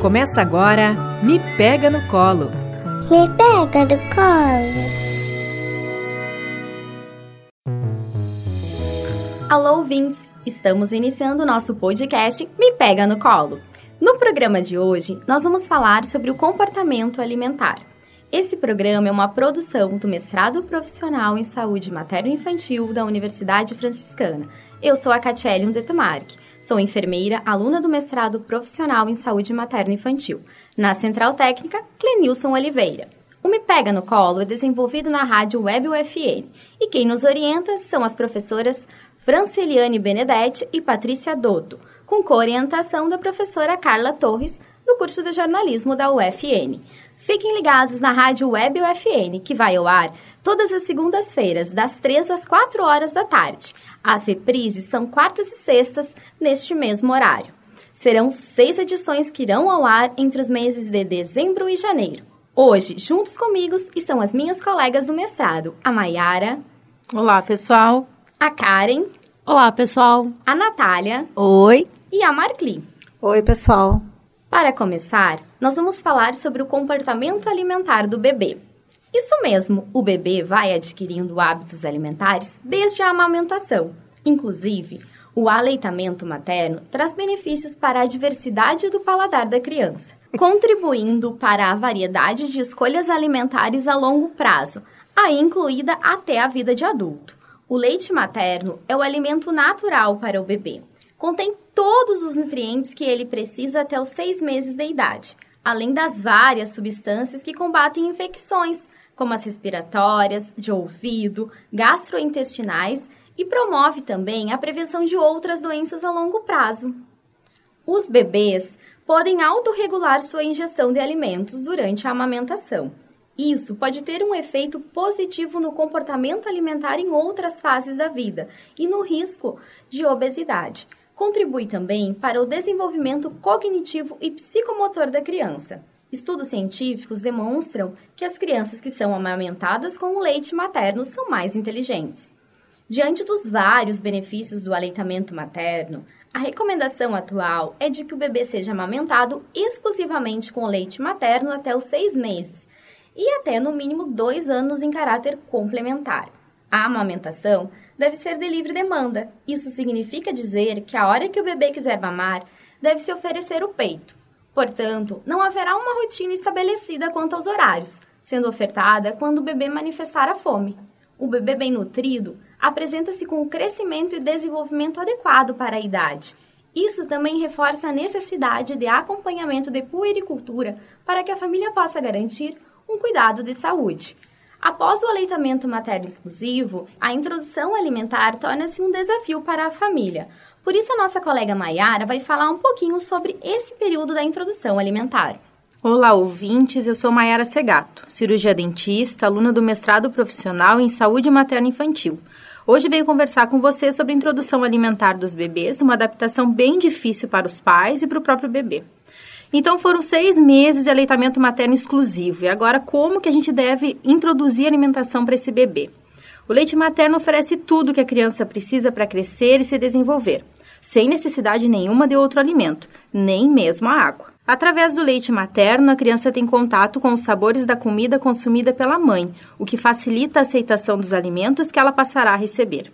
Começa agora Me Pega no Colo. Me pega no colo. Alô, ouvintes! Estamos iniciando o nosso podcast Me Pega no Colo. No programa de hoje, nós vamos falar sobre o comportamento alimentar. Esse programa é uma produção do Mestrado Profissional em Saúde Materno-Infantil da Universidade Franciscana. Eu sou a Catiele Detemarque, sou enfermeira, aluna do Mestrado Profissional em Saúde Materno-Infantil. Na Central Técnica, Clenilson Oliveira. O Me Pega no Colo é desenvolvido na rádio Web UFN e quem nos orienta são as professoras Franceliane Benedetti e Patrícia Dotto, com coorientação da professora Carla Torres, do curso de jornalismo da UFN. Fiquem ligados na rádio Web UFN, que vai ao ar todas as segundas-feiras, das 3 às 4 horas da tarde. As reprises são quartas e sextas, neste mesmo horário. Serão seis edições que irão ao ar entre os meses de dezembro e janeiro. Hoje, juntos comigo, estão as minhas colegas do mestrado, a Maiara. Olá, pessoal. A Karen. Olá, pessoal. A Natália. Oi. E a Marcli. Oi, pessoal. Para começar, nós vamos falar sobre o comportamento alimentar do bebê. Isso mesmo, o bebê vai adquirindo hábitos alimentares desde a amamentação. Inclusive, o aleitamento materno traz benefícios para a diversidade do paladar da criança, contribuindo para a variedade de escolhas alimentares a longo prazo, aí incluída até a vida de adulto. O leite materno é o alimento natural para o bebê. Contém todos os nutrientes que ele precisa até os seis meses de idade, além das várias substâncias que combatem infecções, como as respiratórias, de ouvido, gastrointestinais e promove também a prevenção de outras doenças a longo prazo. Os bebês podem autorregular sua ingestão de alimentos durante a amamentação. Isso pode ter um efeito positivo no comportamento alimentar em outras fases da vida e no risco de obesidade contribui também para o desenvolvimento cognitivo e psicomotor da criança. Estudos científicos demonstram que as crianças que são amamentadas com o leite materno são mais inteligentes. Diante dos vários benefícios do aleitamento materno, a recomendação atual é de que o bebê seja amamentado exclusivamente com leite materno até os seis meses e até no mínimo dois anos em caráter complementar. A amamentação deve ser de livre demanda. Isso significa dizer que a hora que o bebê quiser mamar, deve se oferecer o peito. Portanto, não haverá uma rotina estabelecida quanto aos horários, sendo ofertada quando o bebê manifestar a fome. O bebê bem nutrido apresenta-se com crescimento e desenvolvimento adequado para a idade. Isso também reforça a necessidade de acompanhamento de puericultura para que a família possa garantir um cuidado de saúde. Após o aleitamento materno exclusivo, a introdução alimentar torna-se um desafio para a família. Por isso, a nossa colega Maiara vai falar um pouquinho sobre esse período da introdução alimentar. Olá, ouvintes. Eu sou Maiara Segato, cirurgia dentista, aluna do mestrado profissional em saúde materna infantil. Hoje venho conversar com você sobre a introdução alimentar dos bebês, uma adaptação bem difícil para os pais e para o próprio bebê. Então foram seis meses de aleitamento materno exclusivo. E agora, como que a gente deve introduzir alimentação para esse bebê? O leite materno oferece tudo que a criança precisa para crescer e se desenvolver, sem necessidade nenhuma de outro alimento, nem mesmo a água. Através do leite materno, a criança tem contato com os sabores da comida consumida pela mãe, o que facilita a aceitação dos alimentos que ela passará a receber.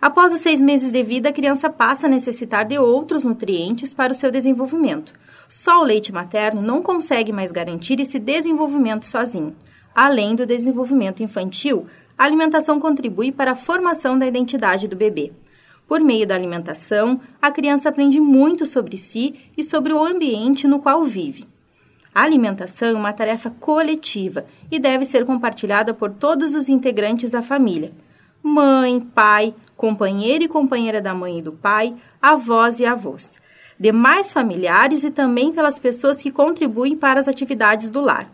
Após os seis meses de vida, a criança passa a necessitar de outros nutrientes para o seu desenvolvimento. Só o leite materno não consegue mais garantir esse desenvolvimento sozinho. Além do desenvolvimento infantil, a alimentação contribui para a formação da identidade do bebê. Por meio da alimentação, a criança aprende muito sobre si e sobre o ambiente no qual vive. A alimentação é uma tarefa coletiva e deve ser compartilhada por todos os integrantes da família: mãe, pai, companheiro e companheira da mãe e do pai, avós e avós, demais familiares e também pelas pessoas que contribuem para as atividades do lar.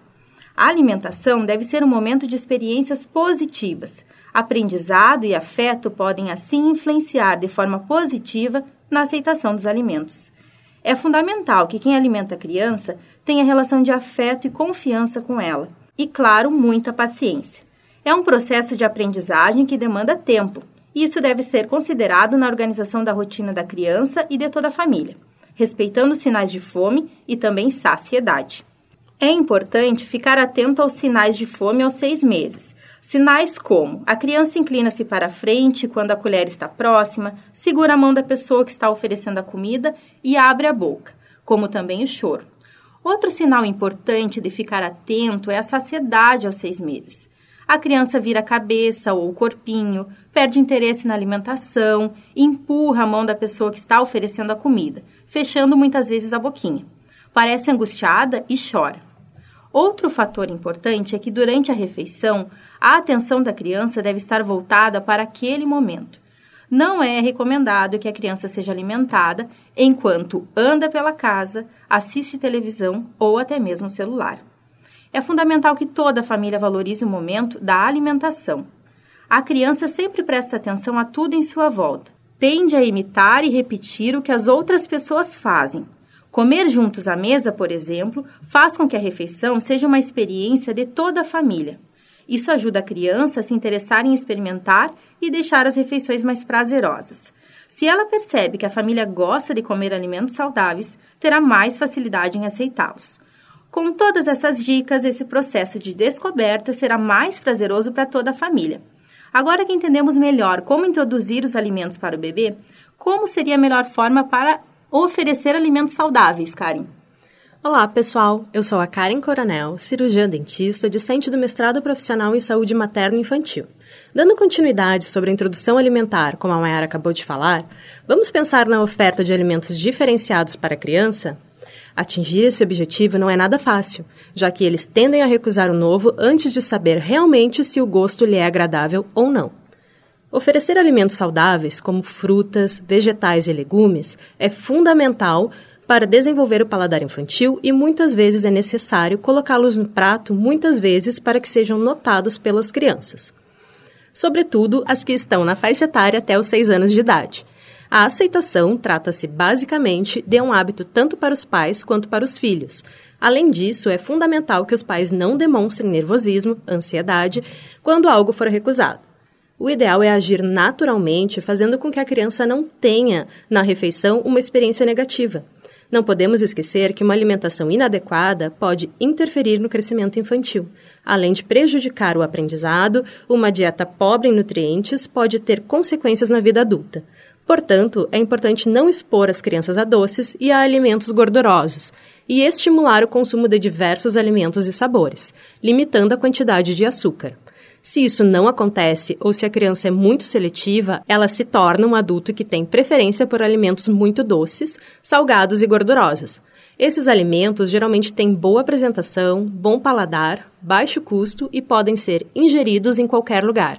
A alimentação deve ser um momento de experiências positivas. Aprendizado e afeto podem assim influenciar de forma positiva na aceitação dos alimentos. É fundamental que quem alimenta a criança tenha relação de afeto e confiança com ela. E, claro, muita paciência. É um processo de aprendizagem que demanda tempo, isso deve ser considerado na organização da rotina da criança e de toda a família. respeitando sinais de fome e também saciedade. É importante ficar atento aos sinais de fome aos seis meses. Sinais como a criança inclina-se para frente quando a colher está próxima, segura a mão da pessoa que está oferecendo a comida e abre a boca, como também o choro. Outro sinal importante de ficar atento é a saciedade aos seis meses. A criança vira a cabeça ou o corpinho, perde interesse na alimentação, empurra a mão da pessoa que está oferecendo a comida, fechando muitas vezes a boquinha. Parece angustiada e chora. Outro fator importante é que durante a refeição, a atenção da criança deve estar voltada para aquele momento. Não é recomendado que a criança seja alimentada enquanto anda pela casa, assiste televisão ou até mesmo celular. É fundamental que toda a família valorize o momento da alimentação. A criança sempre presta atenção a tudo em sua volta. Tende a imitar e repetir o que as outras pessoas fazem. Comer juntos à mesa, por exemplo, faz com que a refeição seja uma experiência de toda a família. Isso ajuda a criança a se interessar em experimentar e deixar as refeições mais prazerosas. Se ela percebe que a família gosta de comer alimentos saudáveis, terá mais facilidade em aceitá-los. Com todas essas dicas, esse processo de descoberta será mais prazeroso para toda a família. Agora que entendemos melhor como introduzir os alimentos para o bebê, como seria a melhor forma para oferecer alimentos saudáveis, Karen? Olá, pessoal. Eu sou a Karen Coronel, cirurgiã dentista, discente do mestrado profissional em saúde materna e infantil. Dando continuidade sobre a introdução alimentar, como a Mayara acabou de falar, vamos pensar na oferta de alimentos diferenciados para a criança? Atingir esse objetivo não é nada fácil, já que eles tendem a recusar o novo antes de saber realmente se o gosto lhe é agradável ou não. Oferecer alimentos saudáveis, como frutas, vegetais e legumes, é fundamental para desenvolver o paladar infantil e muitas vezes é necessário colocá-los no prato muitas vezes para que sejam notados pelas crianças. Sobretudo as que estão na faixa etária até os 6 anos de idade, a aceitação trata-se basicamente de um hábito tanto para os pais quanto para os filhos. Além disso, é fundamental que os pais não demonstrem nervosismo, ansiedade, quando algo for recusado. O ideal é agir naturalmente, fazendo com que a criança não tenha, na refeição, uma experiência negativa. Não podemos esquecer que uma alimentação inadequada pode interferir no crescimento infantil. Além de prejudicar o aprendizado, uma dieta pobre em nutrientes pode ter consequências na vida adulta. Portanto, é importante não expor as crianças a doces e a alimentos gordurosos e estimular o consumo de diversos alimentos e sabores, limitando a quantidade de açúcar. Se isso não acontece ou se a criança é muito seletiva, ela se torna um adulto que tem preferência por alimentos muito doces, salgados e gordurosos. Esses alimentos geralmente têm boa apresentação, bom paladar, baixo custo e podem ser ingeridos em qualquer lugar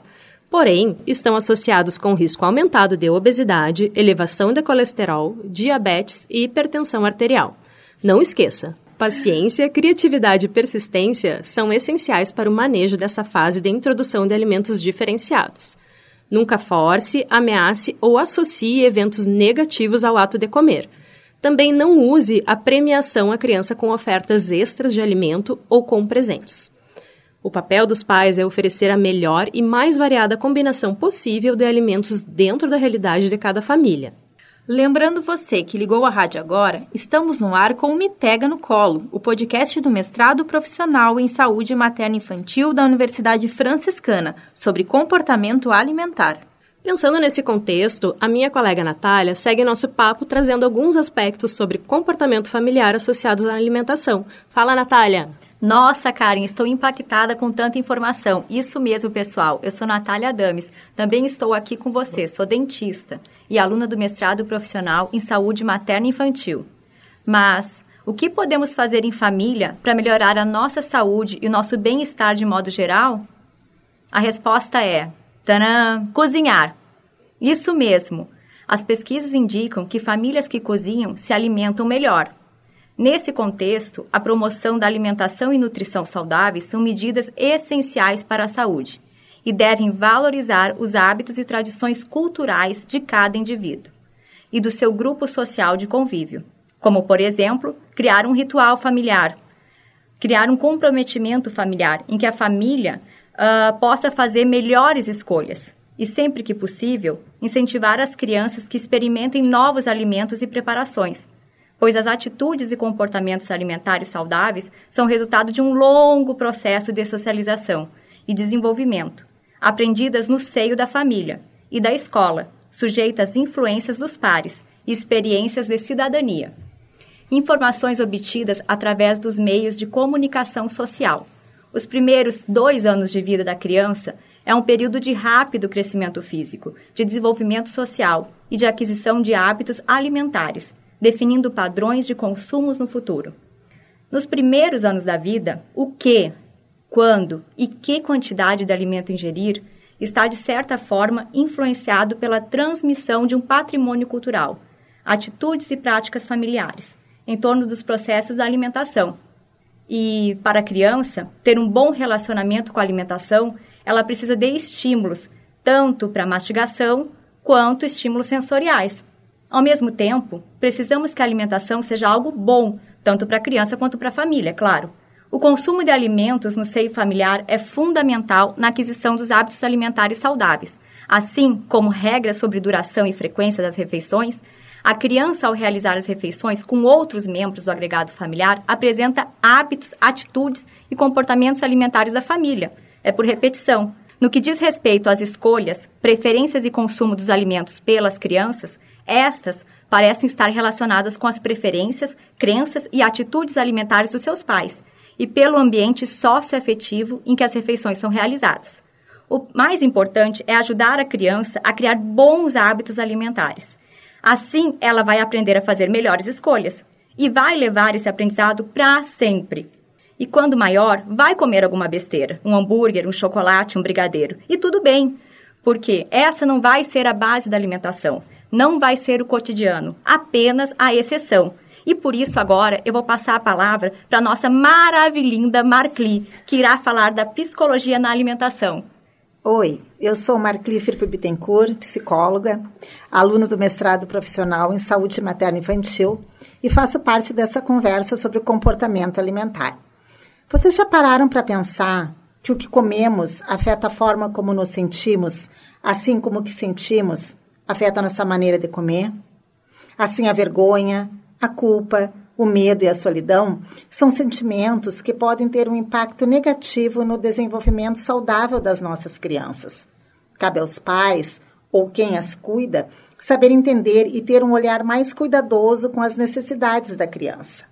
porém, estão associados com risco aumentado de obesidade, elevação de colesterol, diabetes e hipertensão arterial. Não esqueça, paciência, criatividade e persistência são essenciais para o manejo dessa fase de introdução de alimentos diferenciados. Nunca force, ameace ou associe eventos negativos ao ato de comer. Também não use a premiação à criança com ofertas extras de alimento ou com presentes. O papel dos pais é oferecer a melhor e mais variada combinação possível de alimentos dentro da realidade de cada família. Lembrando você que ligou a rádio agora, estamos no ar com o Me Pega no Colo, o podcast do mestrado profissional em saúde materna infantil da Universidade Franciscana sobre comportamento alimentar. Pensando nesse contexto, a minha colega Natália segue nosso papo trazendo alguns aspectos sobre comportamento familiar associados à alimentação. Fala, Natália! Nossa, Karen, estou impactada com tanta informação. Isso mesmo, pessoal. Eu sou Natália Adames. Também estou aqui com você. Sou dentista e aluna do mestrado profissional em saúde materna e infantil. Mas o que podemos fazer em família para melhorar a nossa saúde e o nosso bem-estar de modo geral? A resposta é: cozinhar. Isso mesmo. As pesquisas indicam que famílias que cozinham se alimentam melhor. Nesse contexto, a promoção da alimentação e nutrição saudáveis são medidas essenciais para a saúde e devem valorizar os hábitos e tradições culturais de cada indivíduo e do seu grupo social de convívio, como, por exemplo, criar um ritual familiar, criar um comprometimento familiar em que a família uh, possa fazer melhores escolhas e, sempre que possível, incentivar as crianças que experimentem novos alimentos e preparações pois as atitudes e comportamentos alimentares saudáveis são resultado de um longo processo de socialização e desenvolvimento, aprendidas no seio da família e da escola, sujeitas às influências dos pares e experiências de cidadania. Informações obtidas através dos meios de comunicação social. Os primeiros dois anos de vida da criança é um período de rápido crescimento físico, de desenvolvimento social e de aquisição de hábitos alimentares, definindo padrões de consumos no futuro. Nos primeiros anos da vida, o que, quando e que quantidade de alimento ingerir está, de certa forma, influenciado pela transmissão de um patrimônio cultural, atitudes e práticas familiares, em torno dos processos da alimentação. E, para a criança, ter um bom relacionamento com a alimentação ela precisa de estímulos, tanto para mastigação quanto estímulos sensoriais. Ao mesmo tempo, precisamos que a alimentação seja algo bom, tanto para a criança quanto para a família, claro. O consumo de alimentos no seio familiar é fundamental na aquisição dos hábitos alimentares saudáveis. Assim como regras sobre duração e frequência das refeições, a criança, ao realizar as refeições com outros membros do agregado familiar, apresenta hábitos, atitudes e comportamentos alimentares da família, é por repetição. No que diz respeito às escolhas, preferências e consumo dos alimentos pelas crianças, estas parecem estar relacionadas com as preferências, crenças e atitudes alimentares dos seus pais e pelo ambiente socioafetivo em que as refeições são realizadas. O mais importante é ajudar a criança a criar bons hábitos alimentares. Assim, ela vai aprender a fazer melhores escolhas e vai levar esse aprendizado para sempre. E quando maior, vai comer alguma besteira, um hambúrguer, um chocolate, um brigadeiro. E tudo bem, porque essa não vai ser a base da alimentação, não vai ser o cotidiano, apenas a exceção. E por isso agora eu vou passar a palavra para nossa maravilhinda Marcli, que irá falar da psicologia na alimentação. Oi, eu sou Marcli Filipe Bittencourt, psicóloga, aluna do mestrado profissional em saúde materna infantil e faço parte dessa conversa sobre o comportamento alimentar. Vocês já pararam para pensar que o que comemos afeta a forma como nos sentimos, assim como o que sentimos afeta nossa maneira de comer? Assim, a vergonha, a culpa, o medo e a solidão são sentimentos que podem ter um impacto negativo no desenvolvimento saudável das nossas crianças. Cabe aos pais ou quem as cuida saber entender e ter um olhar mais cuidadoso com as necessidades da criança.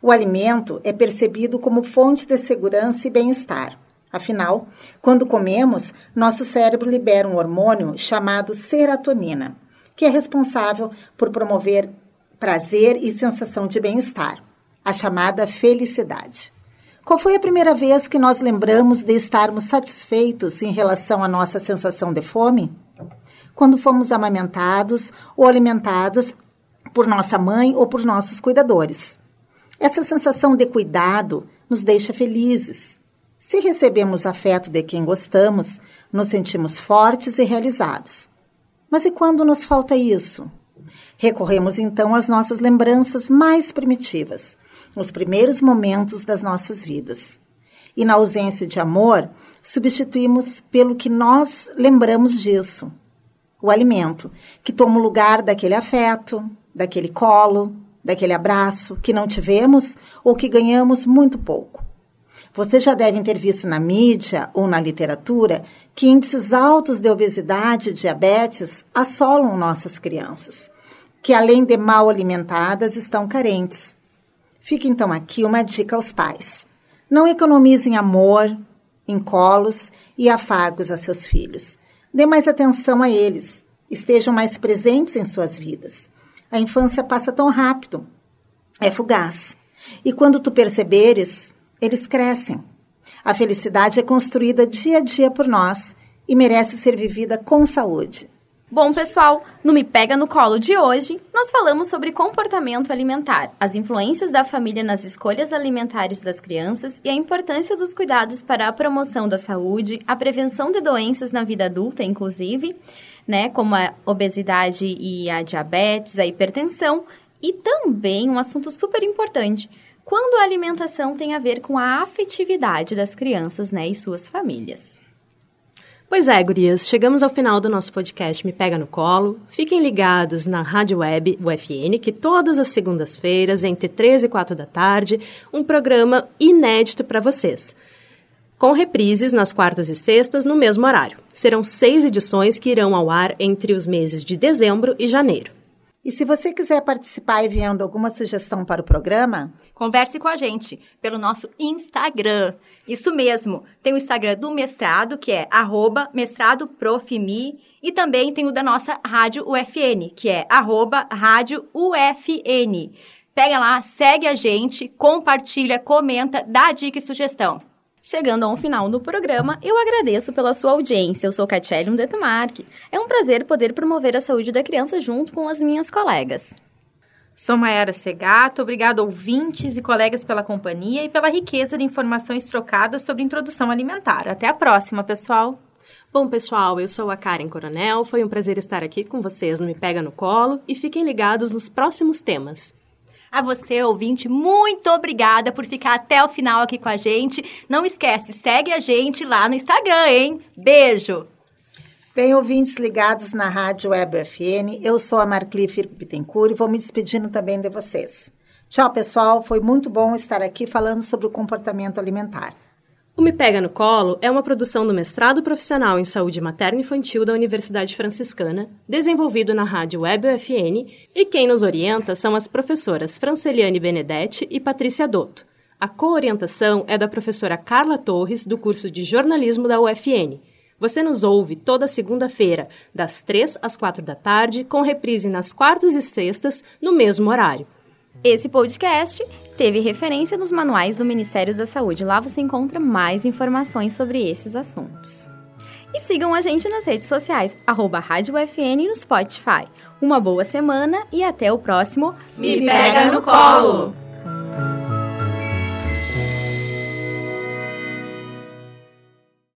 O alimento é percebido como fonte de segurança e bem-estar. Afinal, quando comemos, nosso cérebro libera um hormônio chamado serotonina, que é responsável por promover prazer e sensação de bem-estar, a chamada felicidade. Qual foi a primeira vez que nós lembramos de estarmos satisfeitos em relação à nossa sensação de fome? Quando fomos amamentados ou alimentados por nossa mãe ou por nossos cuidadores. Essa sensação de cuidado nos deixa felizes. Se recebemos afeto de quem gostamos, nos sentimos fortes e realizados. Mas e quando nos falta isso? Recorremos então às nossas lembranças mais primitivas, nos primeiros momentos das nossas vidas. E na ausência de amor, substituímos pelo que nós lembramos disso: o alimento, que toma o lugar daquele afeto, daquele colo, daquele abraço que não tivemos ou que ganhamos muito pouco. Vocês já devem ter visto na mídia ou na literatura que índices altos de obesidade e diabetes assolam nossas crianças, que além de mal alimentadas estão carentes. Fica então aqui uma dica aos pais: não economizem amor, em colos e afagos a seus filhos. Dê mais atenção a eles, estejam mais presentes em suas vidas. A infância passa tão rápido, é fugaz. E quando tu perceberes, eles crescem. A felicidade é construída dia a dia por nós e merece ser vivida com saúde. Bom, pessoal, no Me Pega no Colo de hoje, nós falamos sobre comportamento alimentar, as influências da família nas escolhas alimentares das crianças e a importância dos cuidados para a promoção da saúde, a prevenção de doenças na vida adulta, inclusive né, como a obesidade e a diabetes, a hipertensão, e também um assunto super importante, quando a alimentação tem a ver com a afetividade das crianças, né, e suas famílias. Pois é, gurias, chegamos ao final do nosso podcast Me Pega no Colo. Fiquem ligados na Rádio Web UFN, que todas as segundas-feiras, entre 3 e 4 da tarde, um programa inédito para vocês. Com reprises nas quartas e sextas no mesmo horário. Serão seis edições que irão ao ar entre os meses de dezembro e janeiro. E se você quiser participar enviando alguma sugestão para o programa, converse com a gente pelo nosso Instagram. Isso mesmo, tem o Instagram do mestrado, que é mestradoprofmi, e também tem o da nossa Rádio UFN, que é Rádio UFN. Pega lá, segue a gente, compartilha, comenta, dá dica e sugestão. Chegando ao final do programa, eu agradeço pela sua audiência. Eu sou Catiele Detumarque. É um prazer poder promover a saúde da criança junto com as minhas colegas. Sou Mayara Segato, obrigado ouvintes e colegas pela companhia e pela riqueza de informações trocadas sobre introdução alimentar. Até a próxima, pessoal! Bom, pessoal, eu sou a Karen Coronel, foi um prazer estar aqui com vocês no Me Pega no Colo e fiquem ligados nos próximos temas. A você, ouvinte, muito obrigada por ficar até o final aqui com a gente. Não esquece, segue a gente lá no Instagram, hein? Beijo! Bem, ouvintes ligados na Rádio Web FN, eu sou a Marcli Firpo Bittencourt e vou me despedindo também de vocês. Tchau, pessoal. Foi muito bom estar aqui falando sobre o comportamento alimentar. O Me Pega no Colo é uma produção do mestrado profissional em saúde materna e infantil da Universidade Franciscana, desenvolvido na Rádio Web UFN, e quem nos orienta são as professoras Franceliane Benedetti e Patrícia Dotto. A coorientação é da professora Carla Torres, do curso de jornalismo da UFN. Você nos ouve toda segunda-feira, das 3 às 4 da tarde, com reprise nas quartas e sextas, no mesmo horário. Esse podcast teve referência nos manuais do Ministério da Saúde. Lá você encontra mais informações sobre esses assuntos. E sigam a gente nas redes sociais, arroba Rádio FN no Spotify. Uma boa semana e até o próximo Me Pega no Colo!